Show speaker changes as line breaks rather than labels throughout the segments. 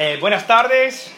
Eh, buenas tardes.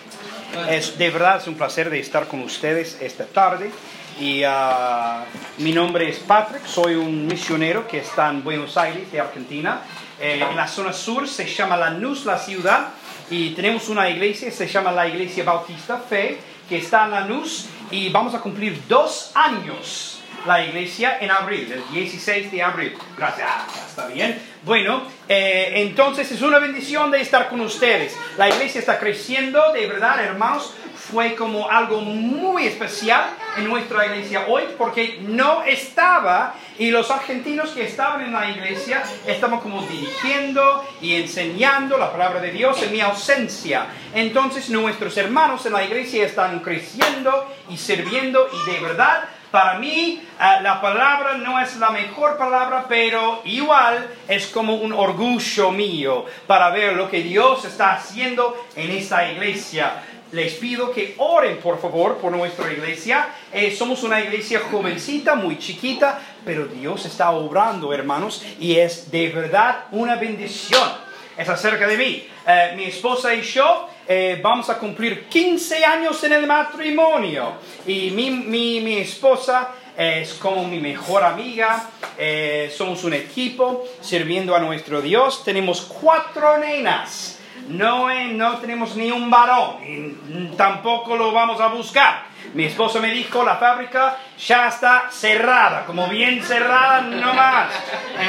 Es, de verdad es un placer de estar con ustedes esta tarde. Y ah, mi nombre es Patrick, soy un misionero que está en Buenos Aires, de Argentina. Eh, en la zona sur se llama Lanús, la ciudad, y tenemos una iglesia, se llama la Iglesia Bautista Fe, que está en Lanús, y vamos a cumplir dos años la iglesia en abril, el 16 de abril. Gracias, está bien. Bueno, eh, entonces es una bendición de estar con ustedes. La iglesia está creciendo, de verdad, hermanos. Fue como algo muy especial en nuestra iglesia hoy porque no estaba y los argentinos que estaban en la iglesia estaban como dirigiendo y enseñando la palabra de Dios en mi ausencia. Entonces nuestros hermanos en la iglesia están creciendo y sirviendo y de verdad para mí eh, la palabra no es la mejor palabra, pero igual es como un orgullo mío para ver lo que Dios está haciendo en esta iglesia. Les pido que oren por favor por nuestra iglesia. Eh, somos una iglesia jovencita, muy chiquita, pero Dios está obrando, hermanos, y es de verdad una bendición. Es acerca de mí. Eh, mi esposa y yo eh, vamos a cumplir 15 años en el matrimonio. Y mi, mi, mi esposa es como mi mejor amiga, eh, somos un equipo sirviendo a nuestro Dios, tenemos cuatro nenas, no, eh, no tenemos ni un varón, tampoco lo vamos a buscar. Mi esposa me dijo, la fábrica ya está cerrada, como bien cerrada, no más.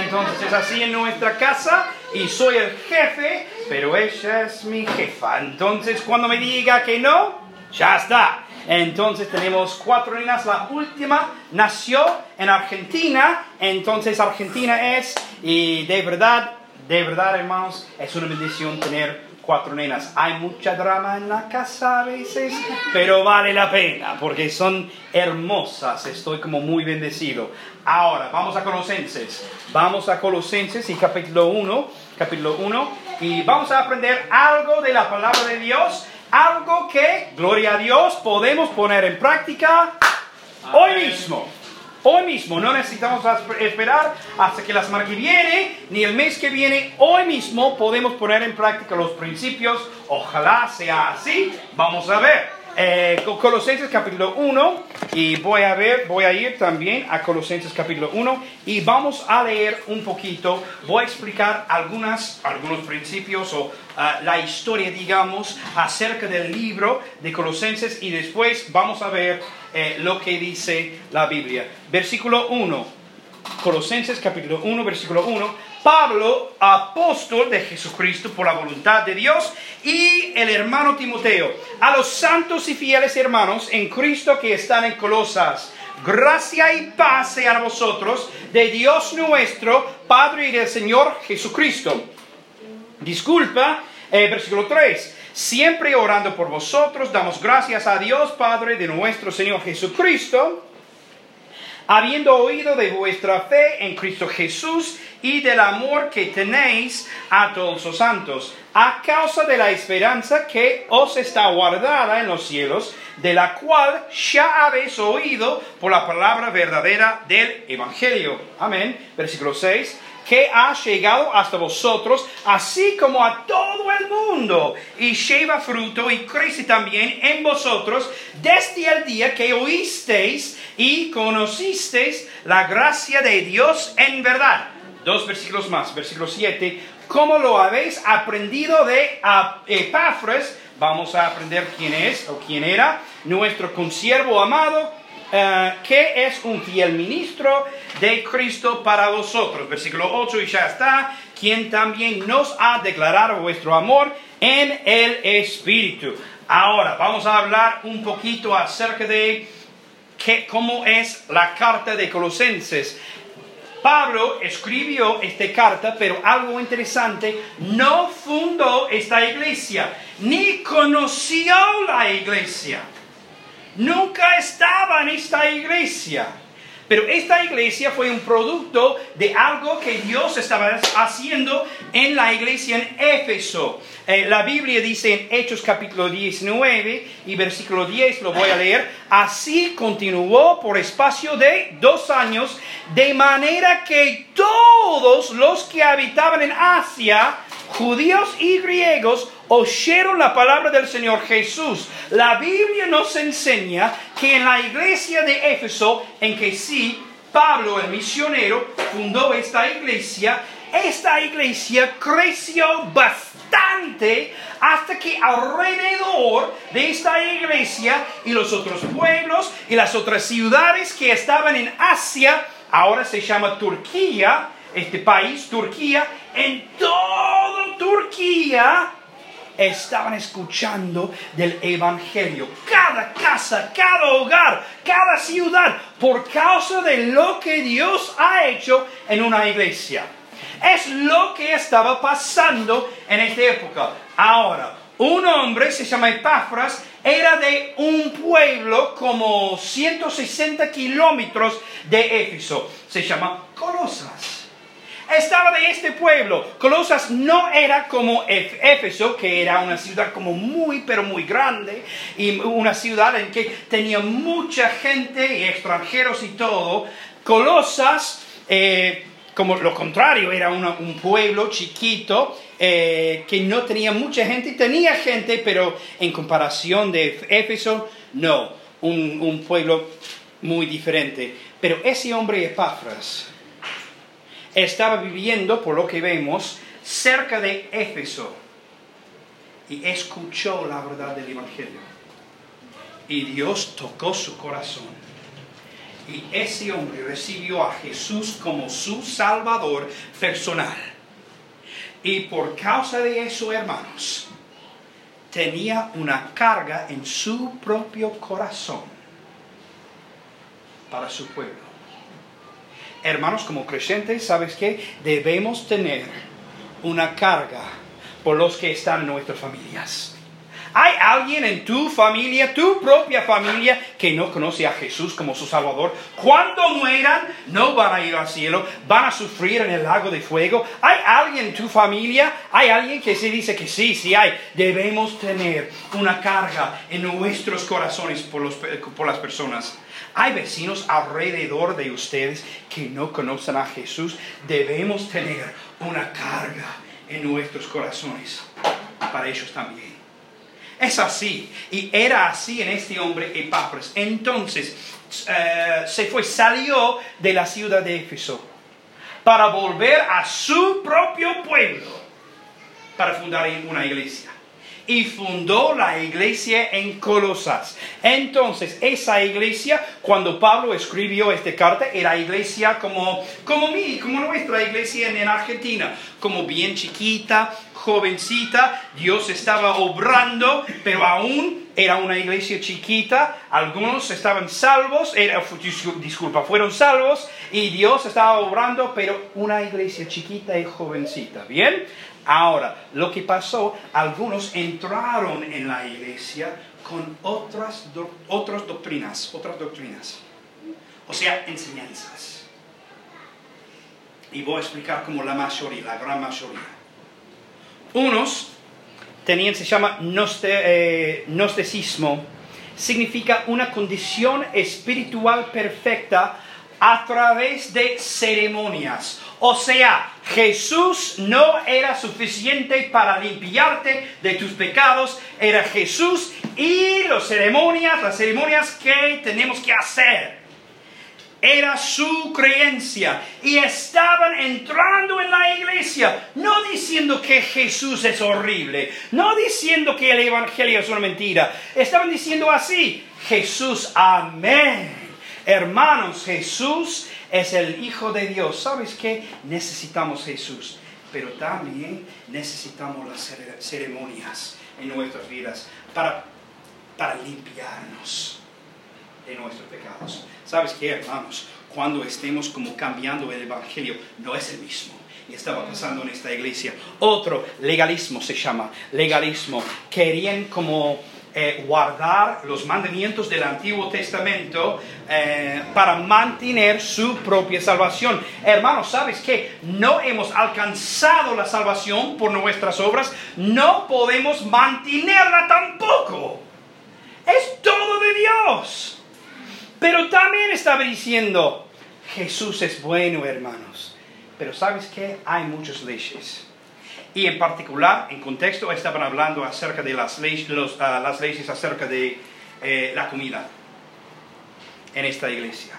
Entonces es así en nuestra casa y soy el jefe, pero ella es mi jefa. Entonces cuando me diga que no, ya está. Entonces tenemos cuatro nenas. La última nació en Argentina. Entonces Argentina es, y de verdad, de verdad hermanos, es una bendición tener cuatro nenas. Hay mucha drama en la casa a veces, pero vale la pena porque son hermosas. Estoy como muy bendecido. Ahora, vamos a Colosenses. Vamos a Colosenses y capítulo 1, capítulo 1 y vamos a aprender algo de la palabra de Dios, algo que, gloria a Dios, podemos poner en práctica hoy mismo. Hoy mismo, no necesitamos esperar hasta que la semana que viene, ni el mes que viene. Hoy mismo podemos poner en práctica los principios. Ojalá sea así. Vamos a ver. Eh, Colosenses capítulo 1 y voy a ver, voy a ir también a Colosenses capítulo 1 y vamos a leer un poquito, voy a explicar algunas, algunos principios o uh, la historia, digamos, acerca del libro de Colosenses y después vamos a ver eh, lo que dice la Biblia. Versículo 1, Colosenses capítulo 1, versículo 1. Pablo, apóstol de Jesucristo por la voluntad de Dios, y el hermano Timoteo, a los santos y fieles hermanos en Cristo que están en Colosas. Gracia y paz sean a vosotros de Dios nuestro, Padre y del Señor Jesucristo. Disculpa, eh, versículo 3. Siempre orando por vosotros, damos gracias a Dios, Padre de nuestro Señor Jesucristo habiendo oído de vuestra fe en Cristo Jesús y del amor que tenéis a todos los santos, a causa de la esperanza que os está guardada en los cielos, de la cual ya habéis oído por la palabra verdadera del Evangelio. Amén. Versículo 6 que ha llegado hasta vosotros, así como a todo el mundo, y lleva fruto y crece también en vosotros desde el día que oísteis y conocisteis la gracia de Dios en verdad. Dos versículos más, versículo 7. Como lo habéis aprendido de Epafras, vamos a aprender quién es o quién era, nuestro consiervo amado, eh, que es un fiel ministro de Cristo para vosotros. Versículo 8 y ya está, quien también nos ha declarado vuestro amor en el Espíritu. Ahora vamos a hablar un poquito acerca de cómo es la carta de Colosenses. Pablo escribió esta carta, pero algo interesante, no fundó esta iglesia, ni conoció la iglesia. Nunca estaba en esta iglesia. Pero esta iglesia fue un producto de algo que Dios estaba haciendo en la iglesia en Éfeso. Eh, la Biblia dice en Hechos capítulo 19 y versículo 10, lo voy a leer, así continuó por espacio de dos años, de manera que todos los que habitaban en Asia, judíos y griegos, oyeron la palabra del Señor Jesús. La Biblia nos enseña que en la iglesia de Éfeso, en que sí, Pablo, el misionero, fundó esta iglesia, esta iglesia creció bastante hasta que alrededor de esta iglesia y los otros pueblos y las otras ciudades que estaban en Asia, ahora se llama Turquía, este país, Turquía, en toda Turquía estaban escuchando del Evangelio. Cada casa, cada hogar, cada ciudad, por causa de lo que Dios ha hecho en una iglesia. Es lo que estaba pasando en esta época. Ahora, un hombre, se llama Epafras, era de un pueblo como 160 kilómetros de Éfeso. Se llama Colosas estaba de este pueblo. Colosas no era como Éfeso, que era una ciudad como muy, pero muy grande, y una ciudad en que tenía mucha gente y extranjeros y todo. Colosas, eh, como lo contrario, era un pueblo chiquito eh, que no tenía mucha gente, tenía gente, pero en comparación de Éfeso, no, un, pueblo muy diferente. Pero ese hombre Epafras, estaba viviendo, por lo que vemos, cerca de Éfeso y escuchó la verdad del Evangelio. Y Dios tocó su corazón. Y ese hombre recibió a Jesús como su Salvador personal. Y por causa de eso, hermanos, tenía una carga en su propio corazón para su pueblo hermanos, como creyentes, ¿sabes qué? Debemos tener una carga por los que están en nuestras familias. ¿Hay alguien en tu familia, tu propia familia, que no conoce a Jesús como su Salvador? Cuando mueran, no van a ir al cielo, van a sufrir en el lago de fuego. ¿Hay alguien en tu familia? ¿Hay alguien que se dice que sí, sí hay? Debemos tener una carga en nuestros corazones por, los, por las personas. Hay vecinos alrededor de ustedes que no conocen a Jesús. Debemos tener una carga en nuestros corazones para ellos también. Es así. Y era así en este hombre Epafras. Entonces eh, se fue, salió de la ciudad de Éfeso para volver a su propio pueblo para fundar una iglesia y fundó la iglesia en Colosas. Entonces, esa iglesia, cuando Pablo escribió esta carta, era iglesia como, como mí, como nuestra iglesia en, Argentina, como bien chiquita, jovencita, Dios estaba obrando, pero aún era una iglesia chiquita, algunos estaban salvos, era, disculpa, fueron salvos y Dios estaba obrando, pero una iglesia chiquita y jovencita, ¿bien? Ahora, lo que pasó, algunos entraron en la iglesia con otras, otras doctrinas, otras doctrinas, o sea, enseñanzas. Y voy a explicar como la mayoría, la gran mayoría. Unos tenían, se llama eh, gnosticismo, significa una condición espiritual perfecta a través de ceremonias. O sea, Jesús no era suficiente para limpiarte de tus pecados, era Jesús y las ceremonias, las ceremonias que tenemos que hacer. Era su creencia y estaban entrando en la iglesia, no diciendo que Jesús es horrible, no diciendo que el Evangelio es una mentira, estaban diciendo así, Jesús, amén. Hermanos, Jesús es el Hijo de Dios. ¿Sabes qué? Necesitamos Jesús, pero también necesitamos las ceremonias en nuestras vidas para, para limpiarnos de nuestros pecados. ¿Sabes qué, hermanos? Cuando estemos como cambiando el Evangelio, no es el mismo y estaba pasando en esta iglesia. Otro legalismo se llama, legalismo. Querían como eh, guardar los mandamientos del Antiguo Testamento eh, para mantener su propia salvación. Hermanos, ¿sabes que no hemos alcanzado la salvación por nuestras obras? No podemos mantenerla tampoco. Es todo de Dios. Pero también estaba diciendo, Jesús es bueno, hermanos. Pero ¿sabes que Hay muchas leyes Y en particular, en contexto, estaban hablando acerca de las leyes, ah, las leyes acerca de eh, la comida en esta iglesia.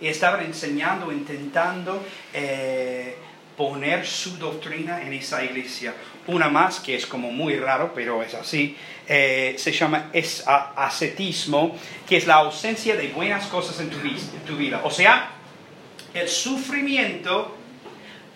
Y estaban enseñando, intentando eh, poner su doctrina en esa iglesia. Una más, que es como muy raro, pero es así, eh, se llama es ascetismo, que es la ausencia de buenas cosas en tu, en tu vida. O sea, el sufrimiento,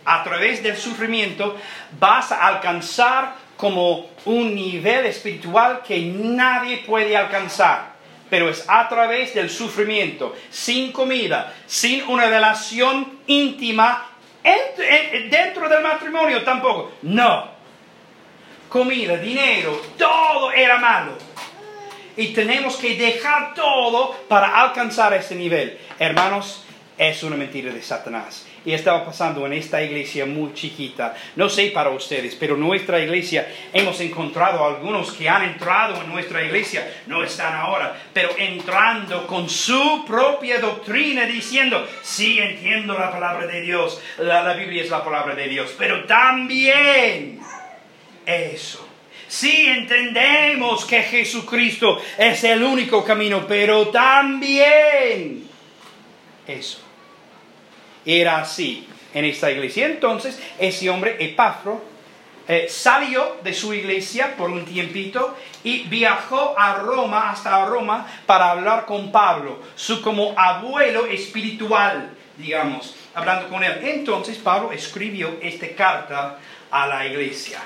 a través del sufrimiento, vas a alcanzar como un nivel espiritual que nadie puede alcanzar pero es a través del sufrimiento, sin comida, sin una relación íntima dentro del matrimonio tampoco. No. Comida, dinero, todo era malo. Y tenemos que dejar todo para alcanzar ese nivel. Hermanos, es una mentira de Satanás y estaba pasando en esta iglesia muy chiquita. No sé para ustedes, pero nuestra iglesia hemos encontrado algunos que han entrado en nuestra iglesia, no están ahora, pero entrando con su propia doctrina diciendo, sí entiendo la palabra de Dios, la, la Biblia es la palabra de Dios, pero también eso. Sí entendemos que Jesucristo es el único camino, pero también eso era así en esta iglesia. Entonces, ese hombre, Epafro, eh, salió de su iglesia por un tiempito y viajó a Roma, hasta Roma, para hablar con Pablo, su como abuelo espiritual, digamos, hablando con él. Entonces Pablo escribió esta carta a la iglesia.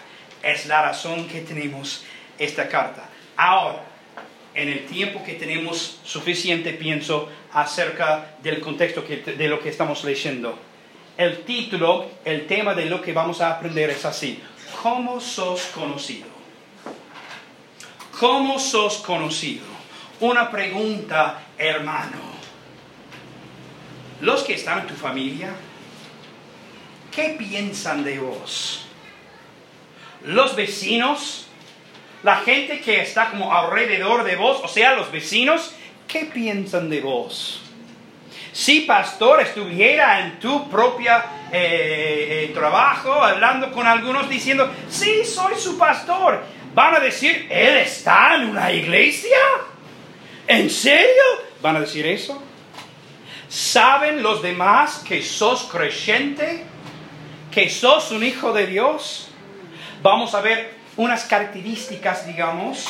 Es la razón que tenemos esta carta. Ahora, en el tiempo que tenemos suficiente, pienso, acerca del contexto de lo que estamos leyendo. El título, el tema de lo que vamos a aprender es así. ¿Cómo sos conocido? ¿Cómo sos conocido? Una pregunta, hermano. Los que están en tu familia, ¿qué piensan de vos? Los vecinos, la gente que está como alrededor de vos, o sea, los vecinos, ¿qué piensan de vos? Si pastor estuviera en tu propia eh, eh, trabajo hablando con algunos diciendo, sí, soy su pastor, van a decir, ¿él está en una iglesia? ¿En serio? ¿Van a decir eso? ¿Saben los demás que sos creyente? ¿Que sos un hijo de Dios? Vamos a ver unas características, digamos,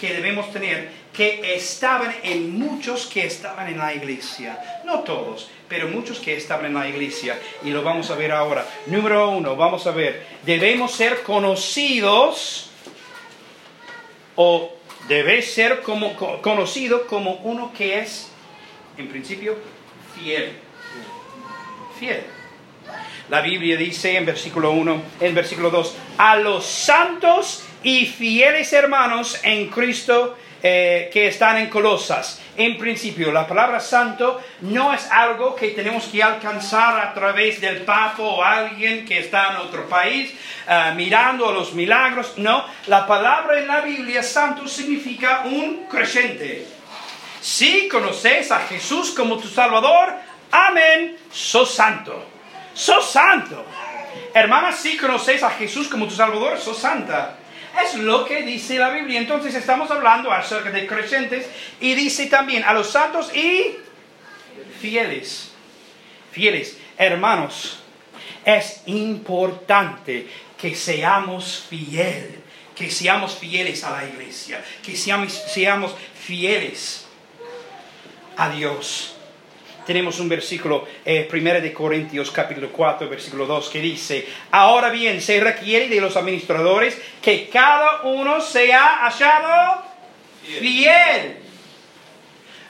que debemos tener que estaban en muchos que estaban en la iglesia. No todos, pero muchos que estaban en la iglesia. Y lo vamos a ver ahora. Número uno, vamos a ver. Debemos ser conocidos o debes ser como, conocido como uno que es, en principio, fiel. Fiel. La Biblia dice en versículo 1, en versículo 2, a los santos y fieles hermanos en Cristo eh, que están en Colosas. En principio, la palabra santo no es algo que tenemos que alcanzar a través del Papa o alguien que está en otro país uh, mirando los milagros. No, la palabra en la Biblia santo significa un creyente. Si conoces a Jesús como tu Salvador, amén, sos santo. Sos santo. Hermana, si conoces a Jesús como tu Salvador, sos santa. Es lo que dice la Biblia. Entonces estamos hablando acerca de creyentes y dice también a los santos y fieles. Fieles. Hermanos, es importante que seamos fieles, que seamos fieles a la iglesia, que seamos, seamos fieles a Dios tenemos un versículo, eh, 1 de Corintios capítulo 4, versículo 2, que dice, ahora bien, se requiere de los administradores que cada uno sea hallado fiel.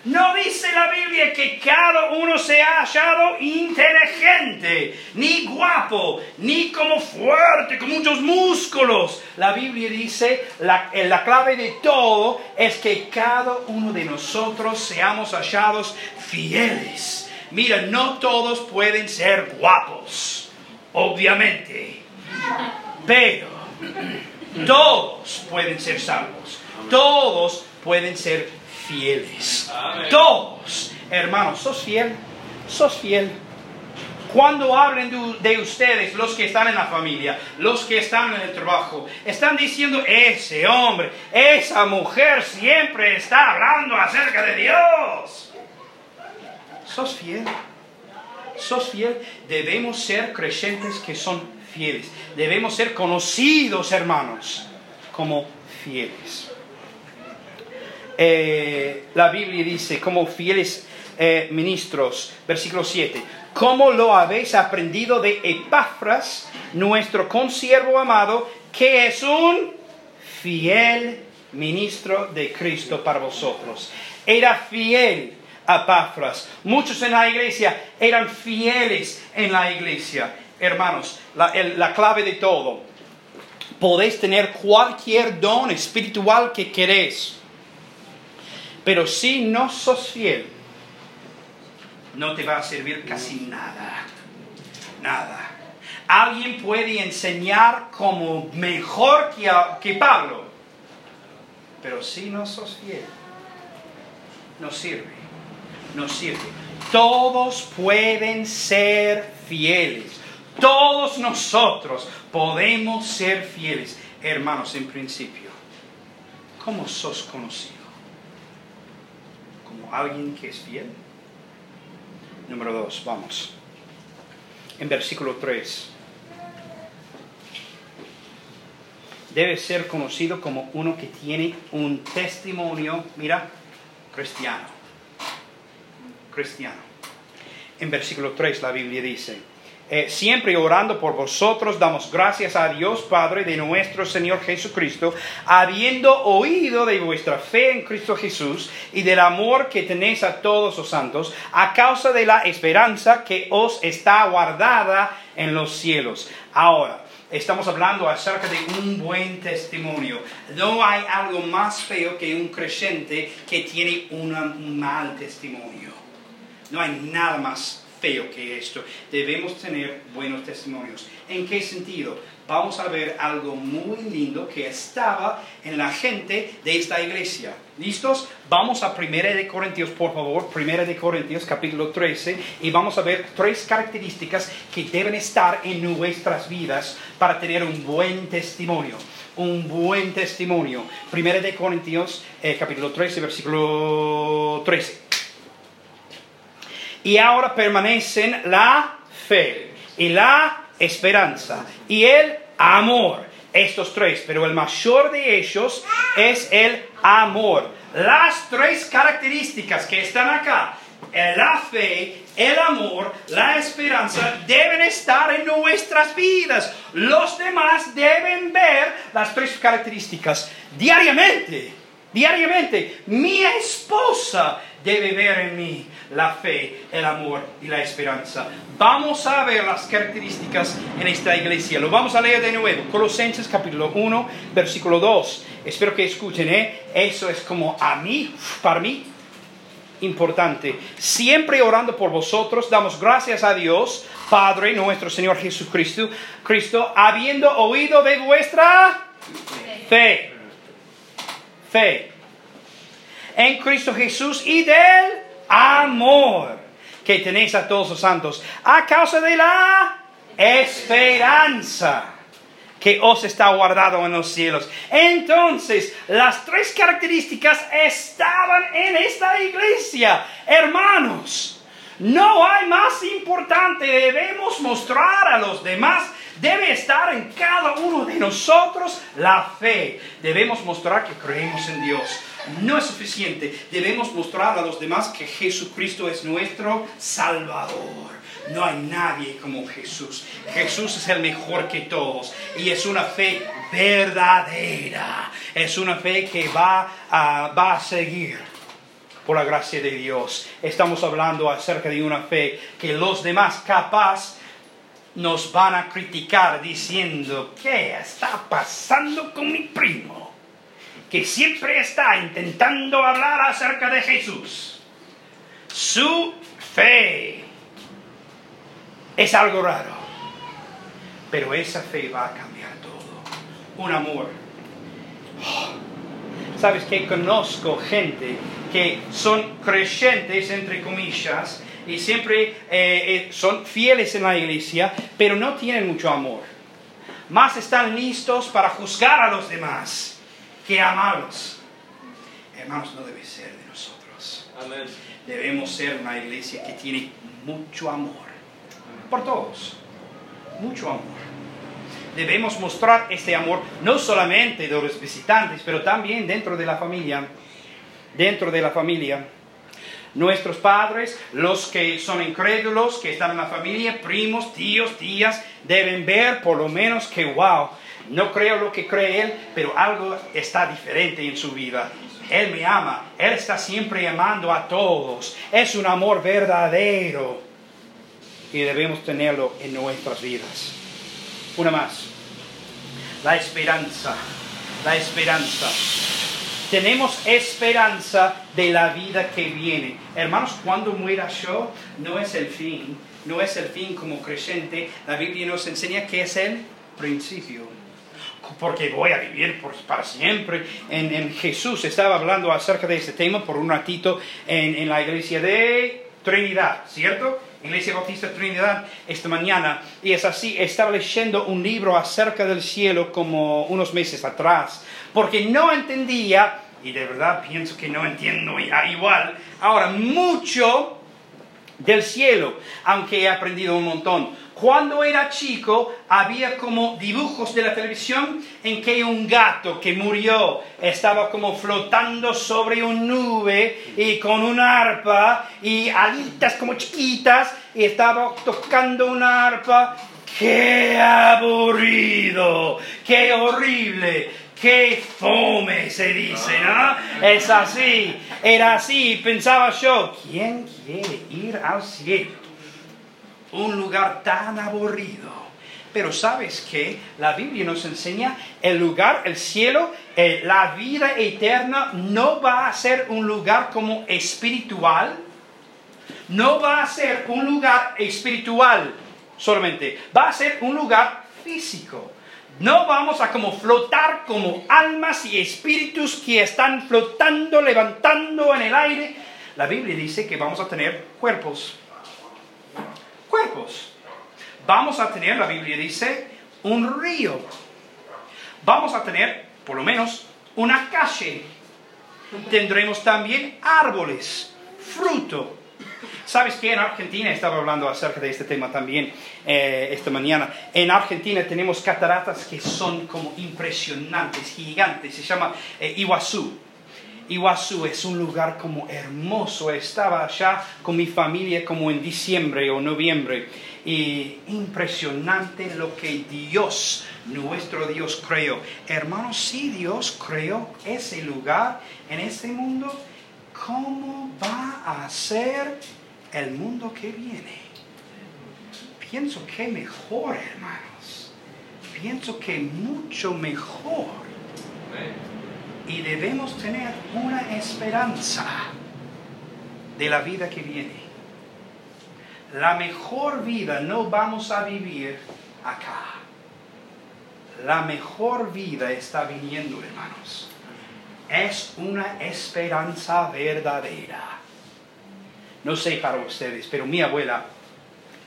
No dice la Biblia que cada uno se ha hallado inteligente, ni guapo, ni como fuerte, con muchos músculos. La Biblia dice, la, la clave de todo es que cada uno de nosotros seamos hallados fieles. Mira, no todos pueden ser guapos, obviamente, pero todos pueden ser salvos, todos pueden ser fieles. Todos, hermanos, sos fiel, sos fiel. Cuando hablen de, de, ustedes, los que están en la familia, los que están en el trabajo, están diciendo, ese hombre, esa mujer siempre está hablando acerca de Dios. ¿Sos fiel? ¿Sos fiel? Debemos ser creyentes que son fieles. Debemos ser conocidos, hermanos, como fieles. Eh, la Biblia dice, como fieles eh, ministros, versículo 7, como lo habéis aprendido de Epafras, nuestro consiervo amado, que es un fiel ministro de Cristo para vosotros. Era fiel a Epafras. Muchos en la iglesia eran fieles en la iglesia. Hermanos, la, la clave de todo, podéis tener cualquier don espiritual que queréis pero si no sos fiel, no te va a servir casi nada. Nada. Alguien puede enseñar como mejor que, que Pablo, pero si no sos fiel, no sirve. No sirve. Todos pueden ser fieles. Todos nosotros podemos ser fieles. Hermanos, en principio, ¿cómo sos conocido? Alguien que es fiel. Número dos, vamos. En versículo 3. Debe ser conocido como uno que tiene un testimonio, mira, cristiano. Cristiano. En versículo 3 la Biblia dice, eh, siempre orando por vosotros, damos gracias a Dios Padre de nuestro Señor Jesucristo, habiendo oído de vuestra fe en Cristo Jesús y del amor que tenéis a todos los santos, a causa de la esperanza que os está guardada en los cielos. Ahora, estamos hablando acerca de un buen testimonio. No hay algo más feo que un creyente que tiene un mal testimonio. No hay nada más feo que esto. Debemos tener buenos testimonios. ¿En qué sentido? Vamos a ver algo muy lindo que estaba en la gente de esta iglesia. ¿Listos? Vamos a Primera de Corintios, por favor. Primera de Corintios, capítulo 13. Y vamos a ver tres características que deben estar en nuestras vidas para tener un buen testimonio un buen testimonio. Primera de Corintios, eh, capítulo 13, versículo 13 y ahora permanecen la fe y la esperanza y el amor. Estos tres, pero el mayor de ellos es el amor. Las tres características que están acá, la fe, el amor, la esperanza, deben estar en nuestras vidas. Los demás deben ver las tres características diariamente. Diariamente. Mi esposa debe ver en mí la fe, el amor y la esperanza. Vamos a ver las características en esta iglesia. Lo vamos a leer de nuevo. Colosenses capítulo 1, versículo 2. Espero que escuchen, ¿eh? Eso es como a mí, para mí, importante. Siempre orando por vosotros, damos gracias a Dios, Padre nuestro Señor Jesucristo, Cristo, habiendo oído de vuestra fe. Fe. En Cristo Jesús y del amor que tenéis a todos los santos, a causa de la esperanza que os está guardado en los cielos. Entonces, las tres características estaban en esta iglesia. Hermanos, no hay más importante. Debemos mostrar a los demás Debe estar en cada uno de nosotros la fe. Debemos mostrar que creemos en Dios. No es suficiente. Debemos mostrar a los demás que Jesucristo es nuestro Salvador. No hay nadie como Jesús. Jesús es el mejor que todos. Y es una fe verdadera. Es una fe que va a, va a seguir por la gracia de Dios. Estamos hablando acerca de una fe que los demás capaz nos van a criticar diciendo, ¿qué está pasando con mi primo? Que siempre está intentando hablar acerca de Jesús. Su fe es algo raro, pero esa fe va a cambiar todo. Un amor. ¿Sabes que conozco gente que son creyentes, entre comillas, y siempre eh, eh, son fieles en la iglesia, pero no tienen mucho amor. Más están listos para juzgar a los demás que amarlos. Hermanos, no debe ser de nosotros. Debemos ser una iglesia que tiene mucho amor por todos. Mucho amor. Debemos mostrar este amor no solamente de los visitantes, pero también dentro de la familia. Dentro de la familia. Nuestros padres, los que son incrédulos, que están en la familia, primos, tíos, tías, deben ver por lo menos que, wow, no creo lo que cree él, pero algo está diferente en su vida. Él me ama, Él está siempre amando a todos. Es un amor verdadero y debemos tenerlo en nuestras vidas. Una más. La esperanza. La esperanza. Tenemos esperanza de la vida que viene. Hermanos, cuando muera yo, no es el fin. No es el fin como creyente. La Biblia nos enseña que es el principio porque voy a vivir para siempre. En, Jesús estaba hablando acerca de este tema por un ratito en, en la iglesia de Trinidad, ¿cierto? Iglesia Bautista Trinidad esta mañana. Y es así, estaba leyendo un libro acerca del cielo como unos meses atrás, porque no entendía, y de verdad pienso que no entiendo igual, ahora mucho del cielo, aunque he aprendido un montón. Cuando era chico había como dibujos de la televisión en que un gato que murió estaba como flotando sobre una nube y con una arpa y alitas como chiquitas y estaba tocando una arpa. ¡Qué aburrido! ¡Qué horrible! ¡Qué fome! Se dice, ¿no? Es así, era así. Pensaba yo, ¿quién quiere ir al cielo? un lugar tan aburrido. Pero sabes que la Biblia nos enseña el lugar, el cielo, eh, la vida eterna no va a ser un lugar como espiritual, no va a ser un lugar espiritual solamente, va a ser un lugar físico. No vamos a como flotar como almas y espíritus que están flotando, levantando en el aire. La Biblia dice que vamos a tener cuerpos cuerpos. Vamos a tener, la Biblia dice, un río. Vamos a tener, por lo menos, una calle. Tendremos también árboles, fruto. ¿Sabes que en Argentina, estaba hablando acerca de este tema también eh, esta mañana, en Argentina tenemos cataratas que son como impresionantes, gigantes, se llama eh, Iguazú. Iguazú es un lugar como hermoso. Estaba allá con mi familia como en diciembre o noviembre. Y impresionante lo que Dios, nuestro Dios, creó. Hermanos, si Dios creó ese lugar en este mundo, ¿cómo va a ser el mundo que viene? Pienso que mejor, hermanos. Pienso que mucho mejor y debemos tener una esperanza de la vida que viene. La mejor vida no vamos a vivir acá. La mejor vida está viniendo, hermanos. Es una esperanza verdadera. No sé para ustedes, pero mi abuela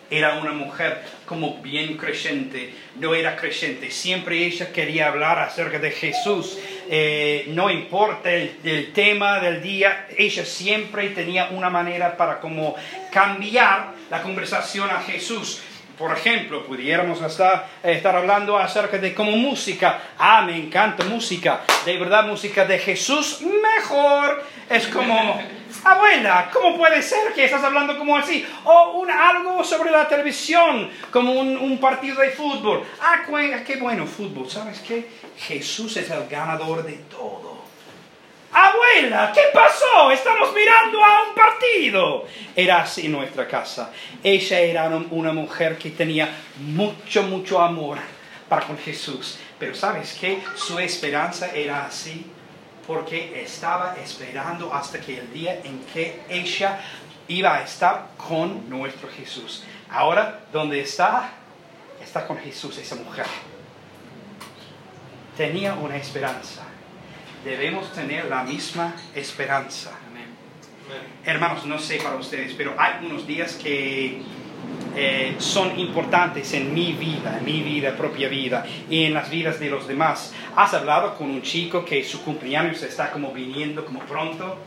era una mujer como bien creyente, no era creyente, siempre ella quería hablar acerca de Jesús, eh, no importa el, tema del día, ella siempre tenía una manera para como cambiar la conversación a Jesús. Por ejemplo, pudiéramos estar, estar hablando acerca de como música. Ah, me encanta música. De verdad, música de Jesús, mejor. Es como abuela, ¿cómo puede ser que estás hablando como así? O un, algo sobre la televisión, como un, partido de fútbol. Ah, qué bueno fútbol. ¿Sabes qué? Jesús es el ganador de todo. Abuela, ¿qué pasó? Estamos mirando a un partido. Era así en nuestra casa. Ella era una mujer que tenía mucho, mucho amor para con Jesús. Pero ¿sabes qué? Su esperanza era así porque estaba esperando hasta que el día en que ella iba a estar con nuestro Jesús. Ahora, ¿dónde está? Está con Jesús, esa mujer. Tenía una esperanza. Debemos tener la misma esperanza. Hermanos, no sé para ustedes, pero hay unos días que eh, son importantes en mi vida, en mi vida, propia vida y en las vidas de los demás. ¿Has hablado con un chico que su cumpleaños está como viniendo como pronto?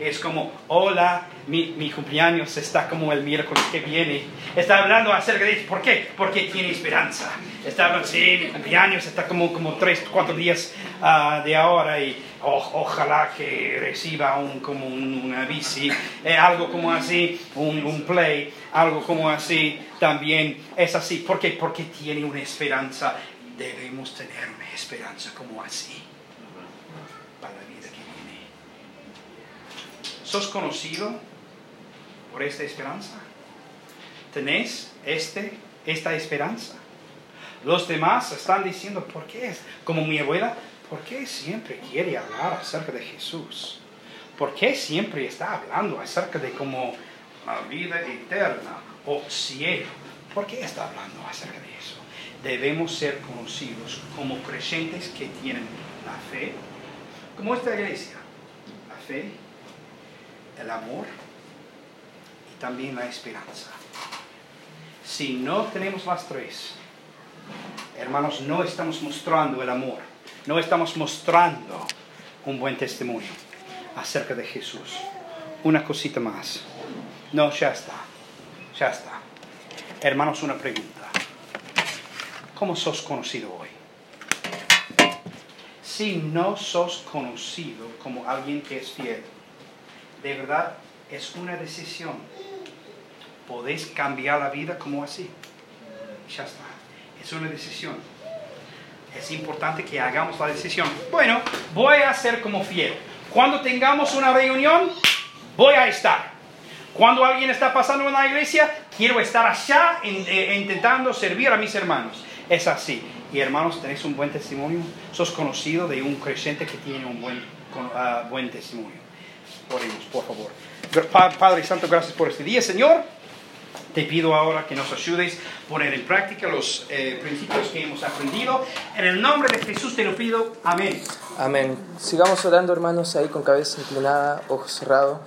Es como, hola, mi, mi cumpleaños está como el miércoles que viene. Está hablando acerca de eso. ¿Por qué? Porque tiene esperanza. Está hablando, sí, mi cumpleaños está como, como tres, cuatro días ah, de ahora y ojalá que reciba un, como una bici, eh, algo como así, un, un, play, algo como así, también es así. ¿Por qué? Porque tiene una esperanza. Debemos tener una esperanza como así para la vida que viene. ¿Sos conocido por esta esperanza? ¿Tenés este, esta esperanza? Los demás están diciendo, ¿por qué es? Como mi abuela, ¿por qué siempre quiere hablar acerca de Jesús? ¿Por qué siempre está hablando acerca de como la vida eterna o cielo? ¿Por qué está hablando acerca de eso? Debemos ser conocidos como creyentes que tienen la fe, como esta iglesia, la fe, el amor y también la esperanza. Si no tenemos las tres, hermanos, no estamos mostrando el amor no estamos mostrando un buen testimonio acerca de Jesús. Una cosita más. No, ya está. Ya está. Hermanos, una pregunta. ¿Cómo sos conocido hoy? Si no sos conocido como alguien que es fiel, de verdad es una decisión. Podéis cambiar la vida como así. Ya está. Es una decisión es importante que hagamos la decisión. Bueno, voy a ser como fiel. Cuando tengamos una reunión, voy a estar. Cuando alguien está pasando en la iglesia, quiero estar allá eh, intentando servir a mis hermanos. Es así. Y hermanos, tenéis un buen testimonio. Sos conocido de un creyente que tiene un buen, ah, buen testimonio. Oremos, por favor. Padre Santo, gracias por este día, Señor. Te pido ahora que nos ayudes a poner en práctica los eh, principios que hemos aprendido. En el nombre de Jesús te lo pido. Amén.
Amén. Sigamos orando, hermanos, ahí con cabeza inclinada, ojos cerrados.